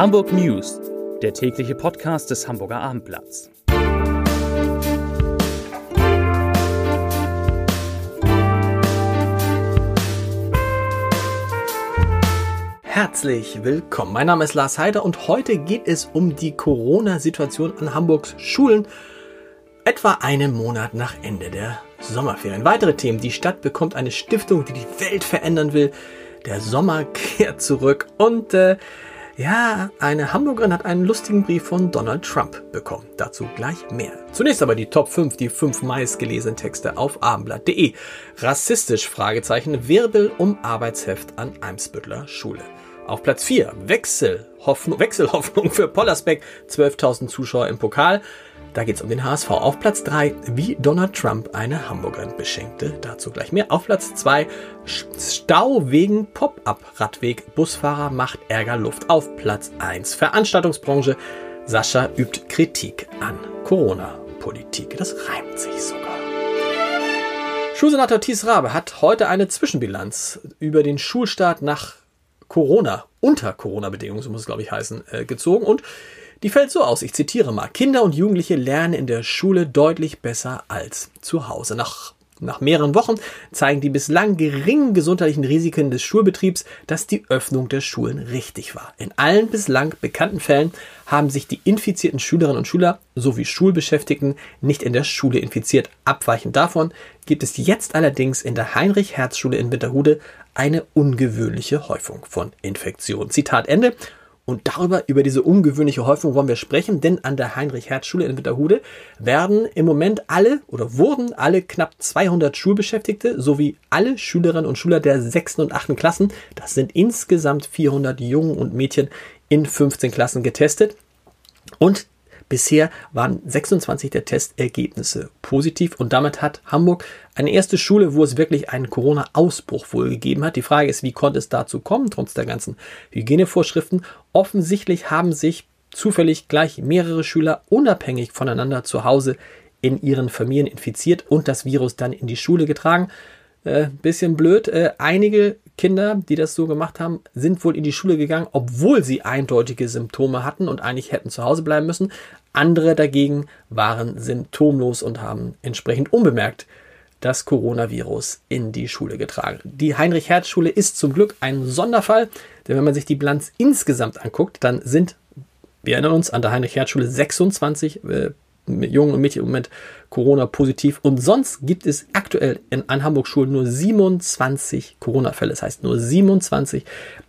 Hamburg News, der tägliche Podcast des Hamburger Abendblatts. Herzlich willkommen. Mein Name ist Lars Heider und heute geht es um die Corona-Situation an Hamburgs Schulen, etwa einen Monat nach Ende der Sommerferien. Weitere Themen. Die Stadt bekommt eine Stiftung, die die Welt verändern will. Der Sommer kehrt zurück und äh, ja, eine Hamburgerin hat einen lustigen Brief von Donald Trump bekommen. Dazu gleich mehr. Zunächst aber die Top 5, die fünf meistgelesenen Texte auf abendblatt.de. Rassistisch? Fragezeichen, Wirbel um Arbeitsheft an Eimsbüttler Schule. Auf Platz 4, Wechselhoffnung, Wechselhoffnung für Pollersbeck, 12.000 Zuschauer im Pokal. Da geht es um den HSV. Auf Platz 3, wie Donald Trump eine Hamburgerin beschenkte. Dazu gleich mehr. Auf Platz 2, Stau wegen Pop-up-Radweg. Busfahrer macht Ärger Luft. Auf Platz 1, Veranstaltungsbranche. Sascha übt Kritik an Corona-Politik. Das reimt sich sogar. Schulsenator Thies Rabe hat heute eine Zwischenbilanz über den Schulstart nach Corona, unter Corona-Bedingungen, so muss es glaube ich heißen, äh, gezogen und die fällt so aus, ich zitiere mal, Kinder und Jugendliche lernen in der Schule deutlich besser als zu Hause. Nach nach mehreren Wochen zeigen die bislang geringen gesundheitlichen Risiken des Schulbetriebs, dass die Öffnung der Schulen richtig war. In allen bislang bekannten Fällen haben sich die infizierten Schülerinnen und Schüler sowie Schulbeschäftigten nicht in der Schule infiziert. Abweichend davon gibt es jetzt allerdings in der Heinrich-Herz-Schule in Winterhude eine ungewöhnliche Häufung von Infektionen. Zitat Ende. Und darüber, über diese ungewöhnliche Häufung wollen wir sprechen, denn an der Heinrich-Herz-Schule in Winterhude werden im Moment alle oder wurden alle knapp 200 Schulbeschäftigte sowie alle Schülerinnen und Schüler der 6. und 8. Klassen, das sind insgesamt 400 Jungen und Mädchen in 15 Klassen getestet. Und Bisher waren 26 der Testergebnisse positiv und damit hat Hamburg eine erste Schule, wo es wirklich einen Corona-Ausbruch wohl gegeben hat. Die Frage ist, wie konnte es dazu kommen, trotz der ganzen Hygienevorschriften? Offensichtlich haben sich zufällig gleich mehrere Schüler unabhängig voneinander zu Hause in ihren Familien infiziert und das Virus dann in die Schule getragen. Äh, bisschen blöd. Äh, einige Kinder, die das so gemacht haben, sind wohl in die Schule gegangen, obwohl sie eindeutige Symptome hatten und eigentlich hätten zu Hause bleiben müssen. Andere dagegen waren symptomlos und haben entsprechend unbemerkt das Coronavirus in die Schule getragen. Die Heinrich-Herz-Schule ist zum Glück ein Sonderfall, denn wenn man sich die Bilanz insgesamt anguckt, dann sind, wir erinnern uns an der Heinrich-Herz-Schule 26 äh, Jungen und Mädchen im Moment Corona-positiv. Und sonst gibt es aktuell in, an Hamburg-Schulen nur 27 Corona-Fälle. Das heißt nur 27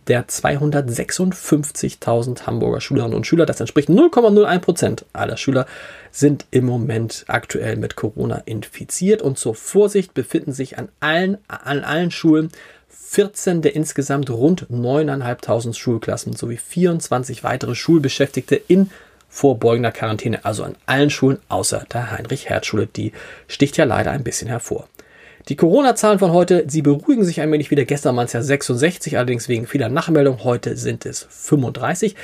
der 256.000 Hamburger Schülerinnen und Schüler. Das entspricht 0,01 Prozent aller Schüler sind im Moment aktuell mit Corona infiziert. Und zur Vorsicht befinden sich an allen, an allen Schulen 14 der insgesamt rund 9.500 Schulklassen sowie 24 weitere Schulbeschäftigte in vorbeugender Quarantäne, also an allen Schulen außer der Heinrich-Herz-Schule. Die sticht ja leider ein bisschen hervor. Die Corona-Zahlen von heute, sie beruhigen sich ein wenig wieder. Gestern waren es ja 66, allerdings wegen vieler Nachmeldungen. Heute sind es 35.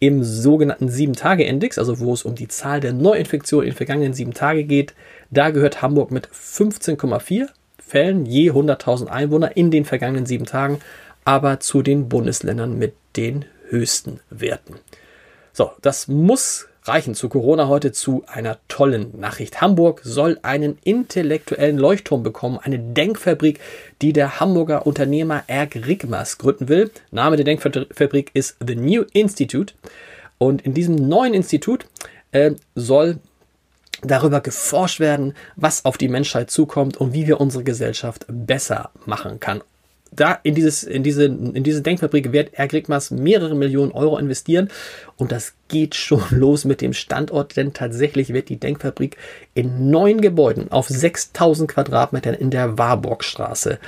Im sogenannten 7-Tage-Index, also wo es um die Zahl der Neuinfektionen in den vergangenen 7 Tage geht, da gehört Hamburg mit 15,4 Fällen je 100.000 Einwohner in den vergangenen 7 Tagen, aber zu den Bundesländern mit den höchsten Werten. So, das muss reichen zu Corona heute zu einer tollen Nachricht. Hamburg soll einen intellektuellen Leuchtturm bekommen, eine Denkfabrik, die der Hamburger Unternehmer Erg Rigmas gründen will. Name der Denkfabrik ist The New Institute. Und in diesem neuen Institut äh, soll darüber geforscht werden, was auf die Menschheit zukommt und wie wir unsere Gesellschaft besser machen kann da in, dieses, in, diese, in diese Denkfabrik wird Ergrigmas mehrere Millionen Euro investieren. Und das geht schon los mit dem Standort, denn tatsächlich wird die Denkfabrik in neun Gebäuden auf 6000 Quadratmetern in der Warburgstraße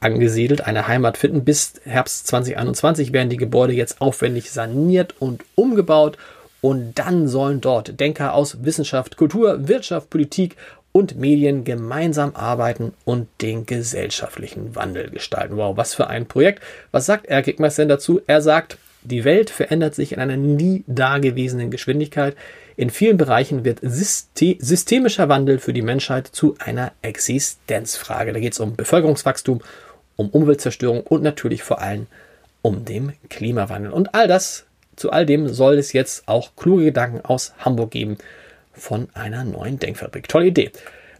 angesiedelt, eine Heimat finden. Bis Herbst 2021 werden die Gebäude jetzt aufwendig saniert und umgebaut. Und dann sollen dort Denker aus Wissenschaft, Kultur, Wirtschaft, Politik und Medien gemeinsam arbeiten und den gesellschaftlichen Wandel gestalten. Wow, was für ein Projekt. Was sagt Erkik denn dazu? Er sagt, die Welt verändert sich in einer nie dagewesenen Geschwindigkeit. In vielen Bereichen wird systemischer Wandel für die Menschheit zu einer Existenzfrage. Da geht es um Bevölkerungswachstum, um Umweltzerstörung und natürlich vor allem um den Klimawandel. Und all das zu all dem soll es jetzt auch kluge Gedanken aus Hamburg geben von einer neuen Denkfabrik. Tolle Idee.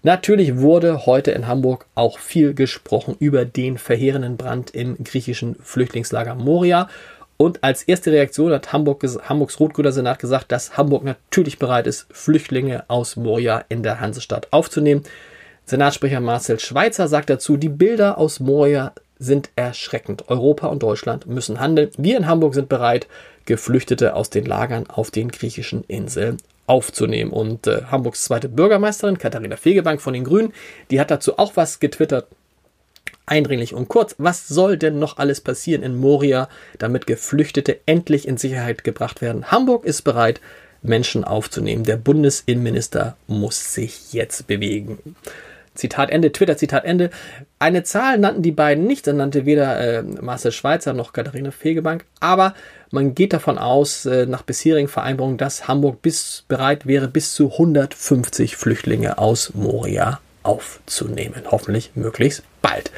Natürlich wurde heute in Hamburg auch viel gesprochen über den verheerenden Brand im griechischen Flüchtlingslager Moria. Und als erste Reaktion hat Hamburg, Hamburgs Rotgrüner Senat gesagt, dass Hamburg natürlich bereit ist, Flüchtlinge aus Moria in der Hansestadt aufzunehmen. Senatssprecher Marcel Schweitzer sagt dazu, die Bilder aus Moria sind erschreckend. Europa und Deutschland müssen handeln. Wir in Hamburg sind bereit, Geflüchtete aus den Lagern auf den griechischen Inseln aufzunehmen. Und äh, Hamburgs zweite Bürgermeisterin, Katharina Fegebank von den Grünen, die hat dazu auch was getwittert. Eindringlich und kurz, was soll denn noch alles passieren in Moria, damit Geflüchtete endlich in Sicherheit gebracht werden? Hamburg ist bereit, Menschen aufzunehmen. Der Bundesinnenminister muss sich jetzt bewegen. Zitat Ende, Twitter, Zitat Ende. Eine Zahl nannten die beiden nicht, dann nannte weder äh, Marcel Schweizer noch Katharina Fegebank, aber man geht davon aus, äh, nach bisherigen Vereinbarungen, dass Hamburg bis bereit wäre, bis zu 150 Flüchtlinge aus Moria aufzunehmen. Hoffentlich möglichst bald.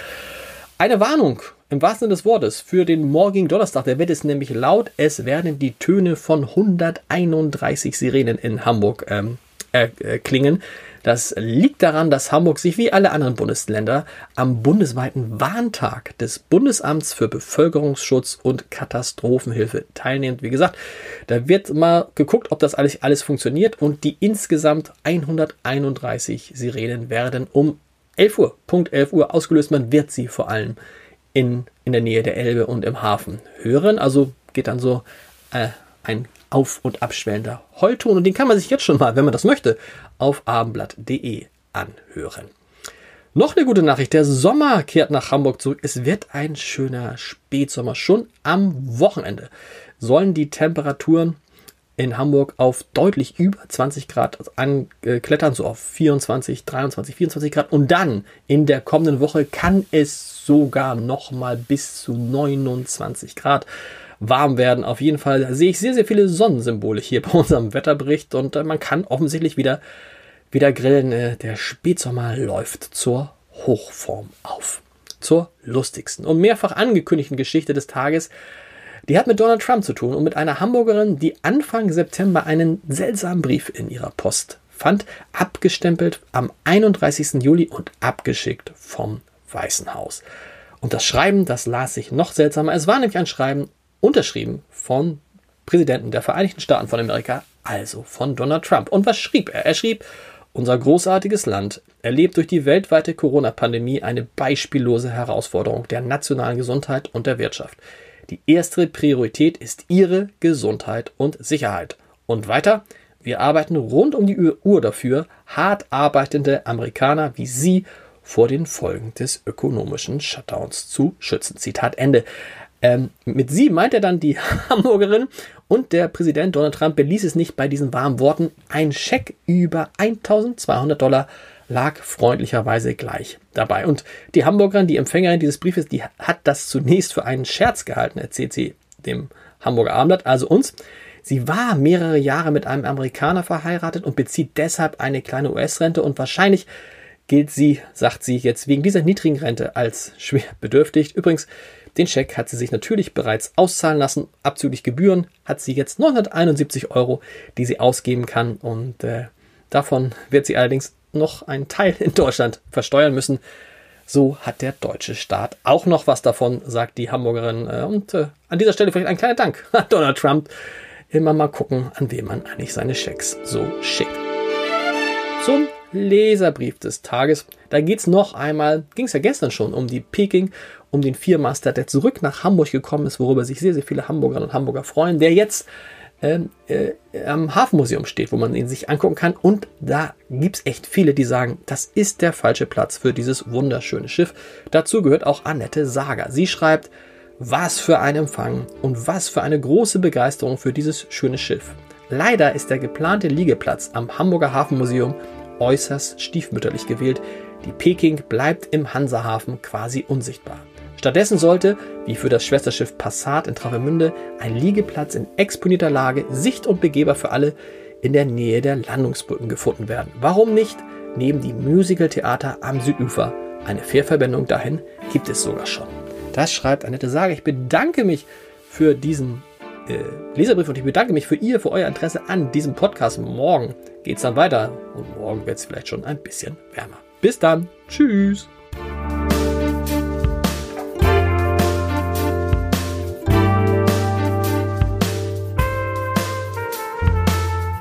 Eine Warnung im wahrsten Sinne des Wortes für den morgigen Donnerstag. Der wird es nämlich laut. Es werden die Töne von 131 Sirenen in Hamburg ähm, äh, äh, klingen. Das liegt daran, dass Hamburg sich wie alle anderen Bundesländer am bundesweiten Warntag des Bundesamts für Bevölkerungsschutz und Katastrophenhilfe teilnimmt. Wie gesagt, da wird mal geguckt, ob das alles, alles funktioniert und die insgesamt 131 Sirenen werden um 11 Uhr, Punkt 11 Uhr ausgelöst. Man wird sie vor allem in, in der Nähe der Elbe und im Hafen hören. Also geht dann so äh, ein auf- und abschwellender Heulton und den kann man sich jetzt schon mal, wenn man das möchte, auf abendblatt.de anhören. Noch eine gute Nachricht, der Sommer kehrt nach Hamburg zurück. Es wird ein schöner Spätsommer. Schon am Wochenende sollen die Temperaturen in Hamburg auf deutlich über 20 Grad anklettern, so auf 24, 23, 24 Grad. Und dann in der kommenden Woche kann es sogar noch mal bis zu 29 Grad warm werden. Auf jeden Fall sehe ich sehr, sehr viele Sonnensymbole hier bei unserem Wetterbericht und äh, man kann offensichtlich wieder, wieder grillen. Äh, der Spätsommer läuft zur Hochform auf. Zur lustigsten und mehrfach angekündigten Geschichte des Tages. Die hat mit Donald Trump zu tun und mit einer Hamburgerin, die Anfang September einen seltsamen Brief in ihrer Post fand, abgestempelt am 31. Juli und abgeschickt vom Weißen Haus. Und das Schreiben, das las sich noch seltsamer. Es war nämlich ein Schreiben unterschrieben von Präsidenten der Vereinigten Staaten von Amerika, also von Donald Trump. Und was schrieb er? Er schrieb, unser großartiges Land erlebt durch die weltweite Corona-Pandemie eine beispiellose Herausforderung der nationalen Gesundheit und der Wirtschaft. Die erste Priorität ist Ihre Gesundheit und Sicherheit. Und weiter, wir arbeiten rund um die Uhr dafür, hart arbeitende Amerikaner wie Sie vor den Folgen des ökonomischen Shutdowns zu schützen. Zitat Ende. Ähm, mit sie meint er dann die Hamburgerin und der Präsident Donald Trump beließ es nicht bei diesen warmen Worten. Ein Scheck über 1200 Dollar lag freundlicherweise gleich dabei. Und die Hamburgerin, die Empfängerin dieses Briefes, die hat das zunächst für einen Scherz gehalten, erzählt sie dem Hamburger Abendblatt, also uns. Sie war mehrere Jahre mit einem Amerikaner verheiratet und bezieht deshalb eine kleine US-Rente und wahrscheinlich gilt sie, sagt sie jetzt wegen dieser niedrigen Rente als schwer bedürftig. Übrigens, den Scheck hat sie sich natürlich bereits auszahlen lassen. Abzüglich Gebühren hat sie jetzt 971 Euro, die sie ausgeben kann. Und äh, davon wird sie allerdings noch einen Teil in Deutschland versteuern müssen. So hat der deutsche Staat auch noch was davon, sagt die Hamburgerin. Äh, und äh, an dieser Stelle vielleicht ein kleiner Dank an Donald Trump. Immer mal gucken, an wem man eigentlich seine Schecks so schickt. Zum Leserbrief des Tages. Da geht es noch einmal, ging es ja gestern schon, um die Peking um den Viermaster, der zurück nach Hamburg gekommen ist, worüber sich sehr, sehr viele Hamburgerinnen und Hamburger freuen, der jetzt ähm, äh, am Hafenmuseum steht, wo man ihn sich angucken kann. Und da gibt es echt viele, die sagen, das ist der falsche Platz für dieses wunderschöne Schiff. Dazu gehört auch Annette Sager. Sie schreibt, was für ein Empfang und was für eine große Begeisterung für dieses schöne Schiff. Leider ist der geplante Liegeplatz am Hamburger Hafenmuseum äußerst stiefmütterlich gewählt. Die Peking bleibt im Hansahafen quasi unsichtbar. Stattdessen sollte, wie für das Schwesterschiff Passat in Travemünde, ein Liegeplatz in exponierter Lage, sicht- und begehbar für alle in der Nähe der Landungsbrücken gefunden werden. Warum nicht neben die Musical-Theater am Südufer? Eine Fährverbindung dahin gibt es sogar schon. Das schreibt Annette Sage. Ich bedanke mich für diesen äh, Leserbrief und ich bedanke mich für ihr, für euer Interesse an diesem Podcast. Morgen geht es dann weiter und morgen wird es vielleicht schon ein bisschen wärmer. Bis dann. Tschüss.